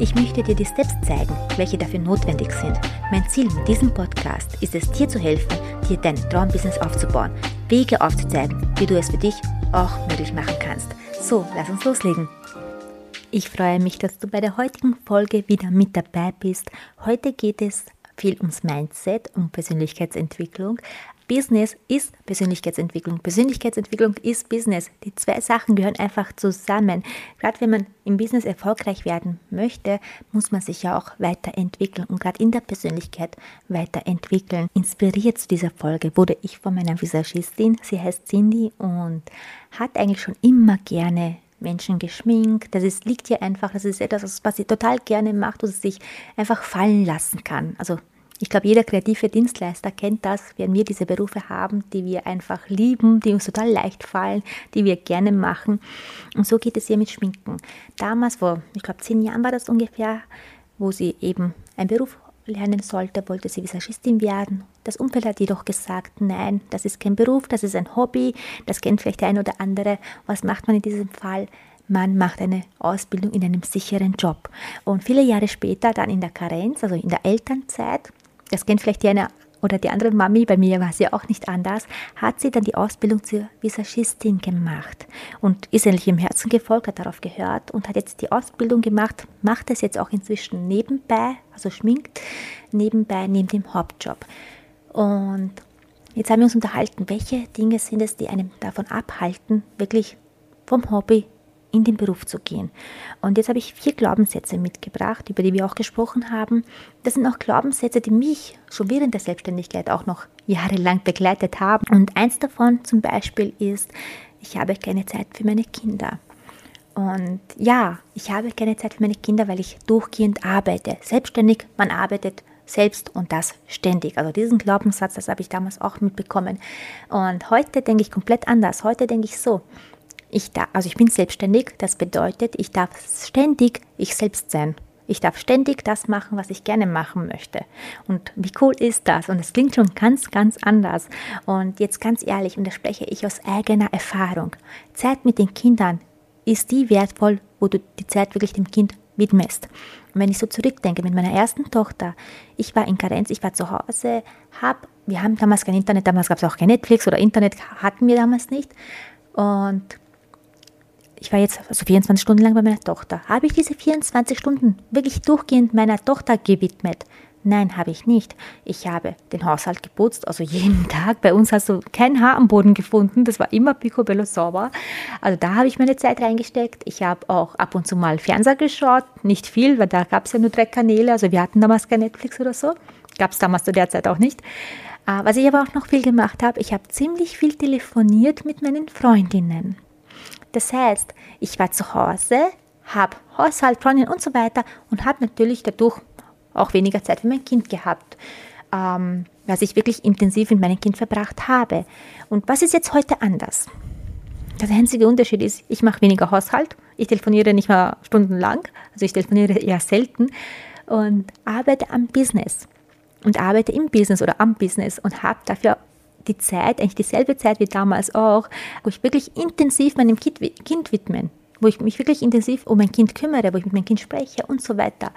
Ich möchte dir die Steps zeigen, welche dafür notwendig sind. Mein Ziel mit diesem Podcast ist es, dir zu helfen, dir dein Traumbusiness aufzubauen, Wege aufzuzeigen, wie du es für dich auch möglich machen kannst. So, lass uns loslegen. Ich freue mich, dass du bei der heutigen Folge wieder mit dabei bist. Heute geht es viel ums Mindset, um Persönlichkeitsentwicklung, Business ist Persönlichkeitsentwicklung. Persönlichkeitsentwicklung ist Business. Die zwei Sachen gehören einfach zusammen. Gerade wenn man im Business erfolgreich werden möchte, muss man sich ja auch weiterentwickeln und gerade in der Persönlichkeit weiterentwickeln. Inspiriert zu dieser Folge wurde ich von meiner Visagistin. Sie heißt Cindy und hat eigentlich schon immer gerne Menschen geschminkt. Das ist, liegt ihr einfach, das ist etwas, was sie total gerne macht und sich einfach fallen lassen kann. Also ich glaube, jeder kreative Dienstleister kennt das, wenn wir diese Berufe haben, die wir einfach lieben, die uns total leicht fallen, die wir gerne machen. Und so geht es ihr mit Schminken. Damals, vor, ich glaube, zehn Jahren war das ungefähr, wo sie eben einen Beruf lernen sollte, wollte sie Visagistin werden. Das Umfeld hat jedoch gesagt, nein, das ist kein Beruf, das ist ein Hobby, das kennt vielleicht der ein oder andere. Was macht man in diesem Fall? Man macht eine Ausbildung in einem sicheren Job. Und viele Jahre später, dann in der Karenz, also in der Elternzeit, das kennt vielleicht die eine oder die andere Mami, bei mir war ja auch nicht anders, hat sie dann die Ausbildung zur Visagistin gemacht und ist endlich im Herzen gefolgt, hat darauf gehört und hat jetzt die Ausbildung gemacht, macht es jetzt auch inzwischen nebenbei, also schminkt nebenbei neben dem Hauptjob. Und jetzt haben wir uns unterhalten, welche Dinge sind es, die einem davon abhalten, wirklich vom Hobby in den Beruf zu gehen. Und jetzt habe ich vier Glaubenssätze mitgebracht, über die wir auch gesprochen haben. Das sind auch Glaubenssätze, die mich schon während der Selbstständigkeit auch noch jahrelang begleitet haben. Und eins davon zum Beispiel ist, ich habe keine Zeit für meine Kinder. Und ja, ich habe keine Zeit für meine Kinder, weil ich durchgehend arbeite. Selbstständig, man arbeitet selbst und das ständig. Also diesen Glaubenssatz, das habe ich damals auch mitbekommen. Und heute denke ich komplett anders. Heute denke ich so, ich darf, also ich bin selbstständig, das bedeutet, ich darf ständig ich selbst sein. Ich darf ständig das machen, was ich gerne machen möchte. Und wie cool ist das? Und es klingt schon ganz, ganz anders. Und jetzt ganz ehrlich, und da spreche ich aus eigener Erfahrung. Zeit mit den Kindern ist die wertvoll, wo du die Zeit wirklich dem Kind widmest. Und wenn ich so zurückdenke mit meiner ersten Tochter, ich war in Karenz, ich war zu Hause, hab, wir haben damals kein Internet, damals gab es auch kein Netflix oder Internet hatten wir damals nicht. Und ich war jetzt also 24 Stunden lang bei meiner Tochter. Habe ich diese 24 Stunden wirklich durchgehend meiner Tochter gewidmet? Nein, habe ich nicht. Ich habe den Haushalt geputzt, also jeden Tag. Bei uns hast du kein Haar am Boden gefunden. Das war immer picobello sauber. Also da habe ich meine Zeit reingesteckt. Ich habe auch ab und zu mal Fernseher geschaut. Nicht viel, weil da gab es ja nur drei Kanäle. Also wir hatten damals kein Netflix oder so. Gab es damals zu der Zeit auch nicht. Ah, was ich aber auch noch viel gemacht habe, ich habe ziemlich viel telefoniert mit meinen Freundinnen. Das heißt, ich war zu Hause, habe Haushalt, Freundin und so weiter und habe natürlich dadurch auch weniger Zeit für mein Kind gehabt, ähm, was ich wirklich intensiv mit meinem Kind verbracht habe. Und was ist jetzt heute anders? Der einzige Unterschied ist, ich mache weniger Haushalt, ich telefoniere nicht mehr stundenlang, also ich telefoniere eher selten und arbeite am Business und arbeite im Business oder am Business und habe dafür die Zeit, eigentlich dieselbe Zeit wie damals auch, wo ich wirklich intensiv meinem Kind, kind widmen, wo ich mich wirklich intensiv um mein Kind kümmere, wo ich mit meinem Kind spreche und so weiter.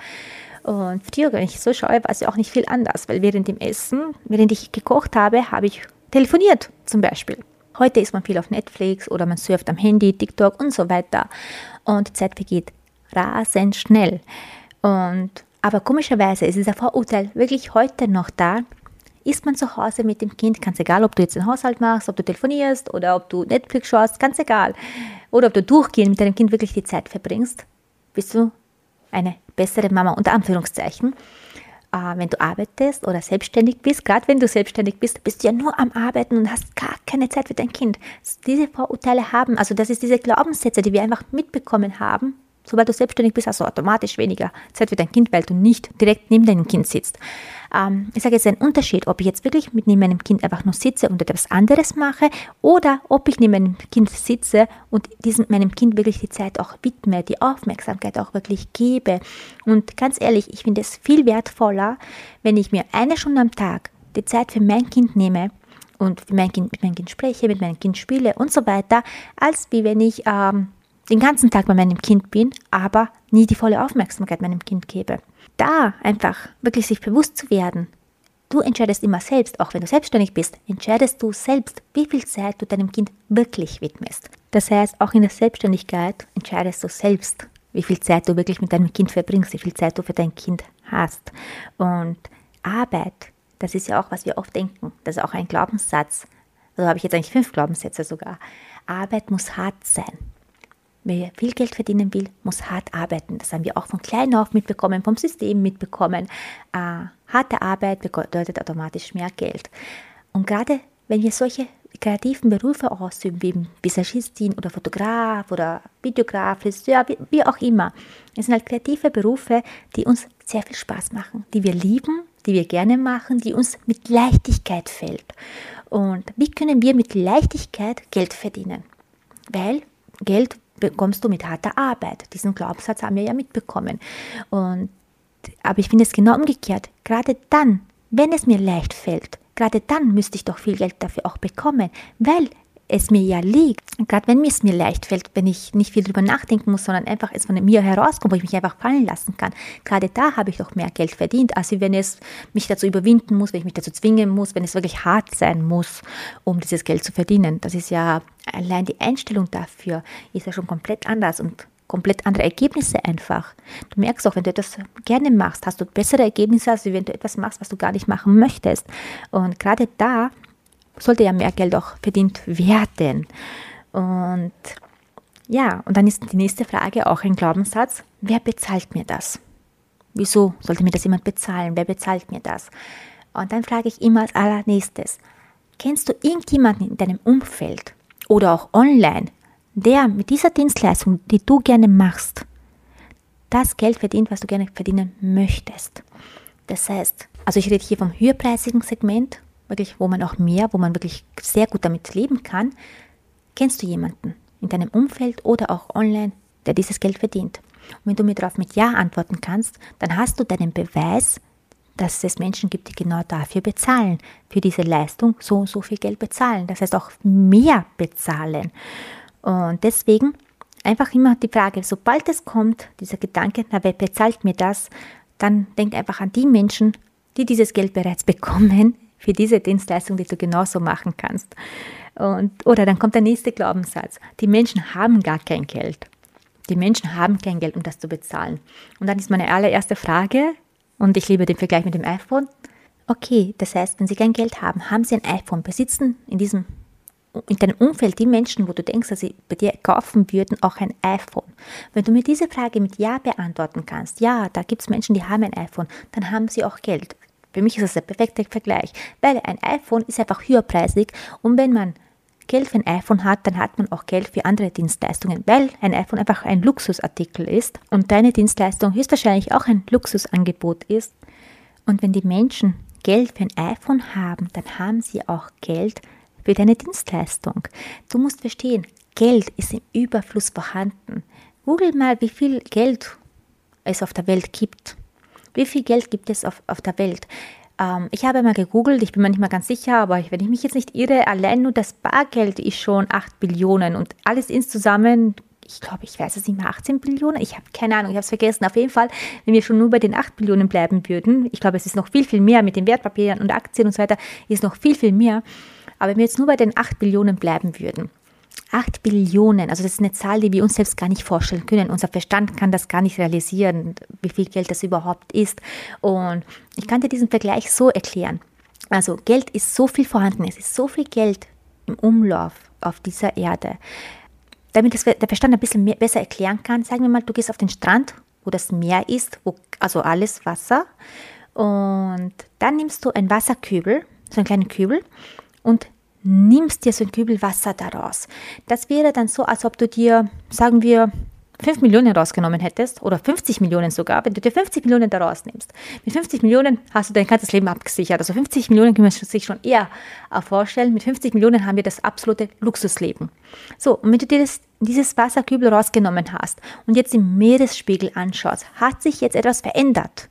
Und früher, wenn ich so schaue, war es ja auch nicht viel anders, weil während dem Essen, während ich gekocht habe, habe ich telefoniert zum Beispiel. Heute ist man viel auf Netflix oder man surft am Handy, TikTok und so weiter. Und die Zeit vergeht rasend schnell. Und, aber komischerweise ist dieser Vorurteil wirklich heute noch da, ist man zu Hause mit dem Kind, ganz egal, ob du jetzt den Haushalt machst, ob du telefonierst oder ob du Netflix schaust, ganz egal. Oder ob du durchgehend mit deinem Kind wirklich die Zeit verbringst, bist du eine bessere Mama unter Anführungszeichen. Äh, wenn du arbeitest oder selbstständig bist, gerade wenn du selbstständig bist, bist du ja nur am Arbeiten und hast gar keine Zeit für dein Kind. Diese Vorurteile haben, also das ist diese Glaubenssätze, die wir einfach mitbekommen haben, Sobald du selbstständig bist, du automatisch weniger Zeit für dein Kind, weil du nicht direkt neben deinem Kind sitzt. Ähm, ich sage jetzt einen Unterschied, ob ich jetzt wirklich mit neben meinem Kind einfach nur sitze und etwas anderes mache oder ob ich neben meinem Kind sitze und diesem, meinem Kind wirklich die Zeit auch widme, die Aufmerksamkeit auch wirklich gebe. Und ganz ehrlich, ich finde es viel wertvoller, wenn ich mir eine Stunde am Tag die Zeit für mein Kind nehme und mein kind, mit meinem Kind spreche, mit meinem Kind spiele und so weiter, als wie wenn ich ähm, den ganzen Tag bei meinem Kind bin, aber nie die volle Aufmerksamkeit meinem Kind gebe. Da einfach wirklich sich bewusst zu werden, du entscheidest immer selbst, auch wenn du selbstständig bist, entscheidest du selbst, wie viel Zeit du deinem Kind wirklich widmest. Das heißt, auch in der Selbstständigkeit entscheidest du selbst, wie viel Zeit du wirklich mit deinem Kind verbringst, wie viel Zeit du für dein Kind hast. Und Arbeit, das ist ja auch, was wir oft denken, das ist auch ein Glaubenssatz. Also habe ich jetzt eigentlich fünf Glaubenssätze sogar. Arbeit muss hart sein. Wer viel Geld verdienen will, muss hart arbeiten. Das haben wir auch von klein auf mitbekommen, vom System mitbekommen. Äh, harte Arbeit bedeutet automatisch mehr Geld. Und gerade wenn wir solche kreativen Berufe ausüben, wie Visagistin oder Fotograf oder Videograf, Friseur, wie, wie auch immer, es sind halt kreative Berufe, die uns sehr viel Spaß machen, die wir lieben, die wir gerne machen, die uns mit Leichtigkeit fällt. Und wie können wir mit Leichtigkeit Geld verdienen? Weil Geld bekommst du mit harter Arbeit. Diesen Glaubenssatz haben wir ja mitbekommen. Und, aber ich finde es genau umgekehrt. Gerade dann, wenn es mir leicht fällt, gerade dann müsste ich doch viel Geld dafür auch bekommen, weil es mir ja liegt. Gerade wenn es mir leicht fällt, wenn ich nicht viel drüber nachdenken muss, sondern einfach es von mir herauskommt, wo ich mich einfach fallen lassen kann. Gerade da habe ich doch mehr Geld verdient, als wenn es mich dazu überwinden muss, wenn ich mich dazu zwingen muss, wenn es wirklich hart sein muss, um dieses Geld zu verdienen. Das ist ja allein die Einstellung dafür ist ja schon komplett anders und komplett andere Ergebnisse einfach. Du merkst auch, wenn du etwas gerne machst, hast du bessere Ergebnisse, als wenn du etwas machst, was du gar nicht machen möchtest. Und gerade da sollte ja mehr Geld auch verdient werden. Und ja, und dann ist die nächste Frage auch ein Glaubenssatz. Wer bezahlt mir das? Wieso sollte mir das jemand bezahlen? Wer bezahlt mir das? Und dann frage ich immer als allernächstes, kennst du irgendjemanden in deinem Umfeld oder auch online, der mit dieser Dienstleistung, die du gerne machst, das Geld verdient, was du gerne verdienen möchtest? Das heißt, also ich rede hier vom höherpreisigen Segment, wirklich, wo man auch mehr, wo man wirklich sehr gut damit leben kann, kennst du jemanden in deinem Umfeld oder auch online, der dieses Geld verdient? Und wenn du mir darauf mit Ja antworten kannst, dann hast du deinen Beweis, dass es Menschen gibt, die genau dafür bezahlen, für diese Leistung so und so viel Geld bezahlen. Das heißt auch mehr bezahlen. Und deswegen einfach immer die Frage, sobald es kommt, dieser Gedanke, na, wer bezahlt mir das, dann denk einfach an die Menschen, die dieses Geld bereits bekommen, für diese Dienstleistung, die du genauso machen kannst. Und, oder dann kommt der nächste Glaubenssatz. Die Menschen haben gar kein Geld. Die Menschen haben kein Geld, um das zu bezahlen. Und dann ist meine allererste Frage, und ich liebe den Vergleich mit dem iPhone. Okay, das heißt, wenn Sie kein Geld haben, haben Sie ein iPhone, besitzen in diesem in deinem Umfeld die Menschen, wo du denkst, dass sie bei dir kaufen würden, auch ein iPhone? Wenn du mir diese Frage mit Ja beantworten kannst, ja, da gibt es Menschen, die haben ein iPhone, dann haben sie auch Geld. Für mich ist das der perfekte Vergleich, weil ein iPhone ist einfach höherpreisig und wenn man Geld für ein iPhone hat, dann hat man auch Geld für andere Dienstleistungen, weil ein iPhone einfach ein Luxusartikel ist und deine Dienstleistung höchstwahrscheinlich auch ein Luxusangebot ist. Und wenn die Menschen Geld für ein iPhone haben, dann haben sie auch Geld für deine Dienstleistung. Du musst verstehen, Geld ist im Überfluss vorhanden. Google mal, wie viel Geld es auf der Welt gibt. Wie viel Geld gibt es auf, auf der Welt? Ähm, ich habe mal gegoogelt, ich bin mir nicht mal ganz sicher, aber wenn ich mich jetzt nicht irre, allein nur das Bargeld ist schon 8 Billionen und alles insgesamt ich glaube, ich weiß es nicht mehr, 18 Billionen? Ich habe keine Ahnung, ich habe es vergessen. Auf jeden Fall, wenn wir schon nur bei den 8 Billionen bleiben würden, ich glaube, es ist noch viel, viel mehr mit den Wertpapieren und Aktien und so weiter, ist noch viel, viel mehr. Aber wenn wir jetzt nur bei den 8 Billionen bleiben würden, 8 Billionen, also das ist eine Zahl, die wir uns selbst gar nicht vorstellen können. Unser Verstand kann das gar nicht realisieren, wie viel Geld das überhaupt ist. Und ich kann dir diesen Vergleich so erklären. Also Geld ist so viel vorhanden, es ist so viel Geld im Umlauf auf dieser Erde. Damit das der Verstand ein bisschen mehr, besser erklären kann, sagen wir mal, du gehst auf den Strand, wo das Meer ist, wo, also alles Wasser. Und dann nimmst du einen Wasserkübel, so einen kleinen Kübel, und nimmst dir so ein Kübel Wasser daraus. Das wäre dann so, als ob du dir, sagen wir, 5 Millionen rausgenommen hättest, oder 50 Millionen sogar, wenn du dir 50 Millionen daraus nimmst, mit 50 Millionen hast du dein ganzes Leben abgesichert. Also 50 Millionen können wir sich schon eher vorstellen. Mit 50 Millionen haben wir das absolute Luxusleben. So, und wenn du dir das, dieses Wasserkübel rausgenommen hast und jetzt den Meeresspiegel anschaust, hat sich jetzt etwas verändert.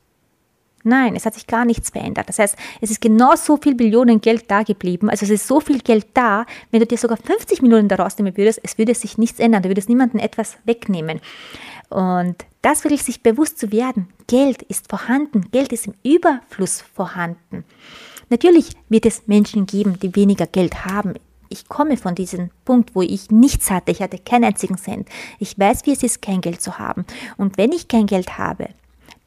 Nein, es hat sich gar nichts verändert. Das heißt, es ist genau so viel Billionen Geld da geblieben. Also es ist so viel Geld da, wenn du dir sogar 50 Millionen daraus nehmen würdest, es würde sich nichts ändern. Du würdest niemandem etwas wegnehmen. Und das wirklich sich bewusst zu werden, Geld ist vorhanden, Geld ist im Überfluss vorhanden. Natürlich wird es Menschen geben, die weniger Geld haben. Ich komme von diesem Punkt, wo ich nichts hatte. Ich hatte keinen einzigen Cent. Ich weiß, wie es ist, kein Geld zu haben. Und wenn ich kein Geld habe,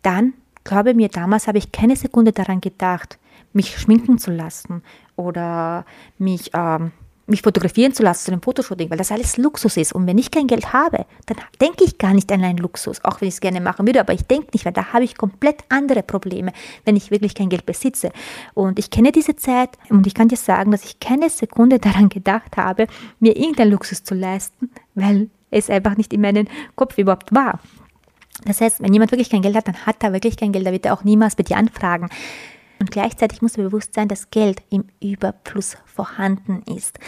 dann Glaube mir, damals habe ich keine Sekunde daran gedacht, mich schminken zu lassen oder mich, ähm, mich fotografieren zu lassen zu einem Fotoshooting, weil das alles Luxus ist. Und wenn ich kein Geld habe, dann denke ich gar nicht an einen Luxus, auch wenn ich es gerne machen würde, aber ich denke nicht, weil da habe ich komplett andere Probleme, wenn ich wirklich kein Geld besitze. Und ich kenne diese Zeit und ich kann dir sagen, dass ich keine Sekunde daran gedacht habe, mir irgendeinen Luxus zu leisten, weil es einfach nicht in meinem Kopf überhaupt war. Das heißt, wenn jemand wirklich kein Geld hat, dann hat er wirklich kein Geld, da wird er auch niemals bei dir anfragen. Und gleichzeitig muss er bewusst sein, dass Geld im Überfluss vorhanden ist.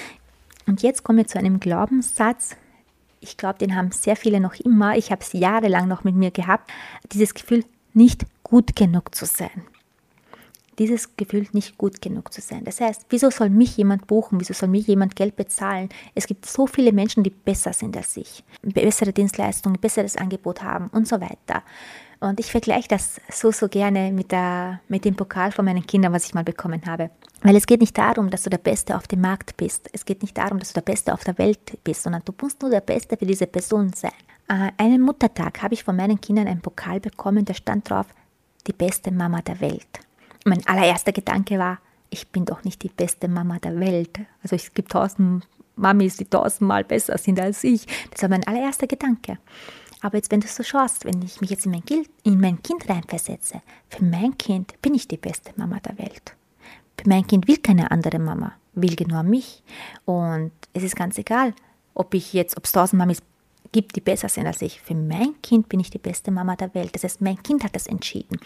Und jetzt kommen wir zu einem Glaubenssatz. Ich glaube, den haben sehr viele noch immer. Ich habe es jahrelang noch mit mir gehabt. Dieses Gefühl, nicht gut genug zu sein dieses Gefühl, nicht gut genug zu sein. Das heißt, wieso soll mich jemand buchen? Wieso soll mich jemand Geld bezahlen? Es gibt so viele Menschen, die besser sind als ich, bessere Dienstleistungen, besseres Angebot haben und so weiter. Und ich vergleiche das so, so gerne mit, der, mit dem Pokal von meinen Kindern, was ich mal bekommen habe. Weil es geht nicht darum, dass du der Beste auf dem Markt bist. Es geht nicht darum, dass du der Beste auf der Welt bist, sondern du musst nur der Beste für diese Person sein. Äh, einem Muttertag habe ich von meinen Kindern einen Pokal bekommen, der stand drauf, die beste Mama der Welt mein allererster Gedanke war, ich bin doch nicht die beste Mama der Welt. Also es gibt tausend Mamis, die tausendmal besser sind als ich. Das war mein allererster Gedanke. Aber jetzt, wenn du so schaust, wenn ich mich jetzt in mein, kind, in mein Kind reinversetze, für mein Kind bin ich die beste Mama der Welt. Für mein Kind will keine andere Mama, will genau mich. Und es ist ganz egal, ob ich jetzt, ob es tausend Mamis gibt, die besser sind als ich. Für mein Kind bin ich die beste Mama der Welt. Das heißt, mein Kind hat das entschieden.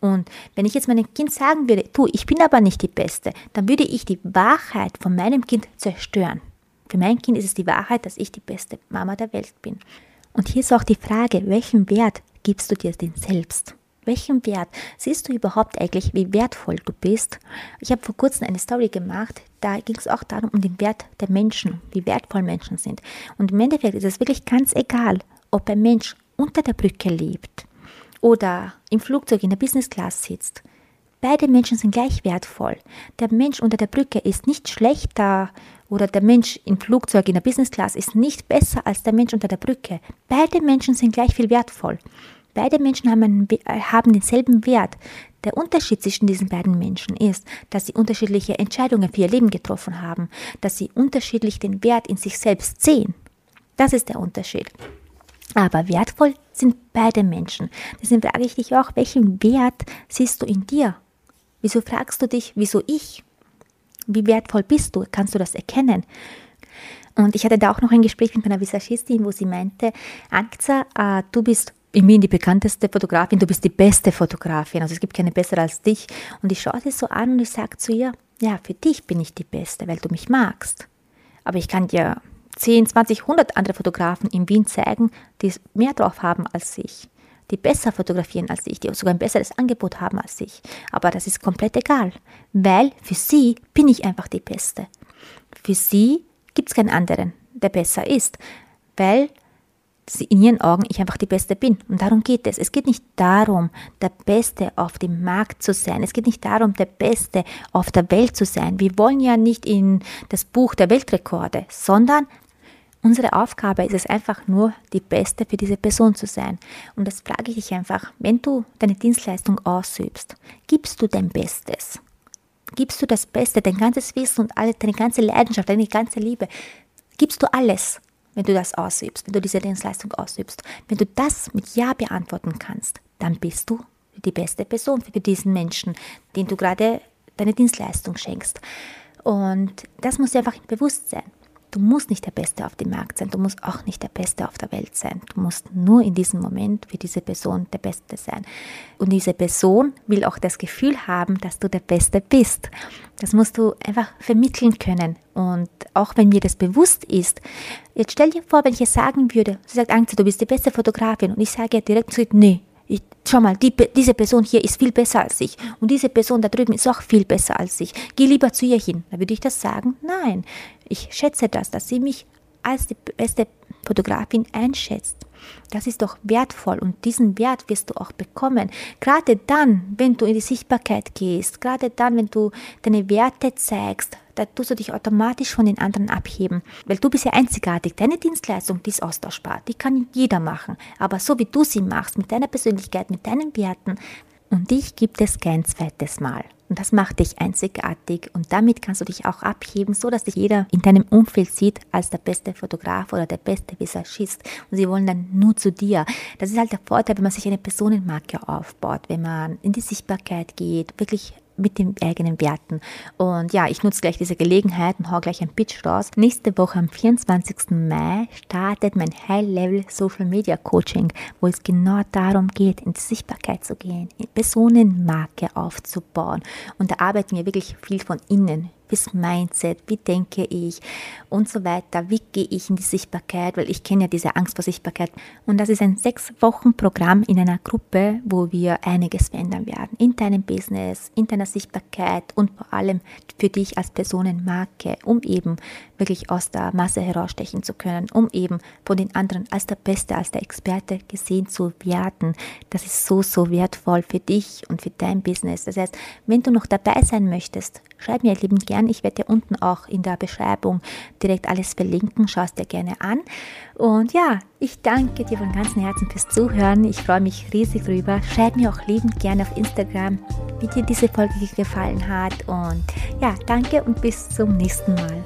Und wenn ich jetzt meinem Kind sagen würde, du, ich bin aber nicht die Beste, dann würde ich die Wahrheit von meinem Kind zerstören. Für mein Kind ist es die Wahrheit, dass ich die beste Mama der Welt bin. Und hier ist auch die Frage, welchen Wert gibst du dir denn selbst? Welchen Wert siehst du überhaupt eigentlich, wie wertvoll du bist? Ich habe vor kurzem eine Story gemacht, da ging es auch darum, um den Wert der Menschen, wie wertvoll Menschen sind. Und im Endeffekt ist es wirklich ganz egal, ob ein Mensch unter der Brücke lebt oder im Flugzeug in der Business Class sitzt. Beide Menschen sind gleich wertvoll. Der Mensch unter der Brücke ist nicht schlechter oder der Mensch im Flugzeug in der Business Class ist nicht besser als der Mensch unter der Brücke. Beide Menschen sind gleich viel wertvoll. Beide Menschen haben, einen, äh, haben denselben Wert. Der Unterschied zwischen diesen beiden Menschen ist, dass sie unterschiedliche Entscheidungen für ihr Leben getroffen haben, dass sie unterschiedlich den Wert in sich selbst sehen. Das ist der Unterschied. Aber wertvoll sind beide Menschen. Deswegen frage ich dich auch, welchen Wert siehst du in dir? Wieso fragst du dich, wieso ich? Wie wertvoll bist du? Kannst du das erkennen? Und ich hatte da auch noch ein Gespräch mit meiner Visagistin, wo sie meinte, Ankza, äh, du bist in Wien die bekannteste Fotografin, du bist die beste Fotografin, also es gibt keine bessere als dich. Und ich schaue sie so an und ich sage zu ihr, ja, für dich bin ich die Beste, weil du mich magst. Aber ich kann dir 10, 20, 100 andere Fotografen in Wien zeigen, die mehr drauf haben als ich, die besser fotografieren als ich, die sogar ein besseres Angebot haben als ich. Aber das ist komplett egal, weil für sie bin ich einfach die Beste. Für sie gibt es keinen anderen, der besser ist, weil in ihren Augen ich einfach die Beste bin. Und darum geht es. Es geht nicht darum, der Beste auf dem Markt zu sein. Es geht nicht darum, der Beste auf der Welt zu sein. Wir wollen ja nicht in das Buch der Weltrekorde, sondern unsere Aufgabe ist es einfach nur, die Beste für diese Person zu sein. Und das frage ich dich einfach, wenn du deine Dienstleistung ausübst, gibst du dein Bestes? Gibst du das Beste, dein ganzes Wissen und alle, deine ganze Leidenschaft, deine ganze Liebe? Gibst du alles? Wenn du das ausübst, wenn du diese Dienstleistung ausübst. Wenn du das mit Ja beantworten kannst, dann bist du die beste Person für diesen Menschen, den du gerade deine Dienstleistung schenkst. Und das muss dir einfach bewusst sein. Du musst nicht der Beste auf dem Markt sein, du musst auch nicht der Beste auf der Welt sein. Du musst nur in diesem Moment für diese Person der Beste sein. Und diese Person will auch das Gefühl haben, dass du der Beste bist. Das musst du einfach vermitteln können. Und auch wenn mir das bewusst ist, jetzt stell dir vor, wenn ich es sagen würde, sie sagt, Angst, du bist die beste Fotografin und ich sage direkt, nee, ich, schau mal, die, diese Person hier ist viel besser als ich und diese Person da drüben ist auch viel besser als ich. Geh lieber zu ihr hin. Da würde ich das sagen? Nein. Ich schätze das, dass sie mich als die beste Fotografin einschätzt. Das ist doch wertvoll und diesen Wert wirst du auch bekommen. Gerade dann, wenn du in die Sichtbarkeit gehst, gerade dann, wenn du deine Werte zeigst, da tust du dich automatisch von den anderen abheben, weil du bist ja einzigartig. Deine Dienstleistung, die ist austauschbar, die kann jeder machen. Aber so wie du sie machst, mit deiner Persönlichkeit, mit deinen Werten, und dich gibt es kein zweites Mal. Und das macht dich einzigartig und damit kannst du dich auch abheben, so dass dich jeder in deinem Umfeld sieht als der beste Fotograf oder der beste Visagist. Und sie wollen dann nur zu dir. Das ist halt der Vorteil, wenn man sich eine Personenmarke aufbaut, wenn man in die Sichtbarkeit geht, wirklich mit den eigenen Werten. Und ja, ich nutze gleich diese Gelegenheit und hau gleich ein Pitch raus. Nächste Woche am 24. Mai startet mein High-Level Social Media Coaching, wo es genau darum geht, in die Sichtbarkeit zu gehen, Personenmarke aufzubauen. Und da arbeiten wir wirklich viel von innen bis Mindset, wie denke ich und so weiter, wie gehe ich in die Sichtbarkeit, weil ich kenne ja diese Angst vor Sichtbarkeit. Und das ist ein sechs Wochen Programm in einer Gruppe, wo wir einiges verändern werden. In deinem Business, in deiner Sichtbarkeit und vor allem für dich als Personenmarke, um eben wirklich aus der Masse herausstechen zu können, um eben von den anderen als der Beste, als der Experte gesehen zu werden. Das ist so, so wertvoll für dich und für dein Business. Das heißt, wenn du noch dabei sein möchtest, schreib mir lieben gern. Ich werde dir unten auch in der Beschreibung direkt alles verlinken. Schau es dir gerne an. Und ja, ich danke dir von ganzem Herzen fürs Zuhören. Ich freue mich riesig drüber. Schreib mir auch liebend gerne auf Instagram, wie dir diese Folge gefallen hat. Und ja, danke und bis zum nächsten Mal.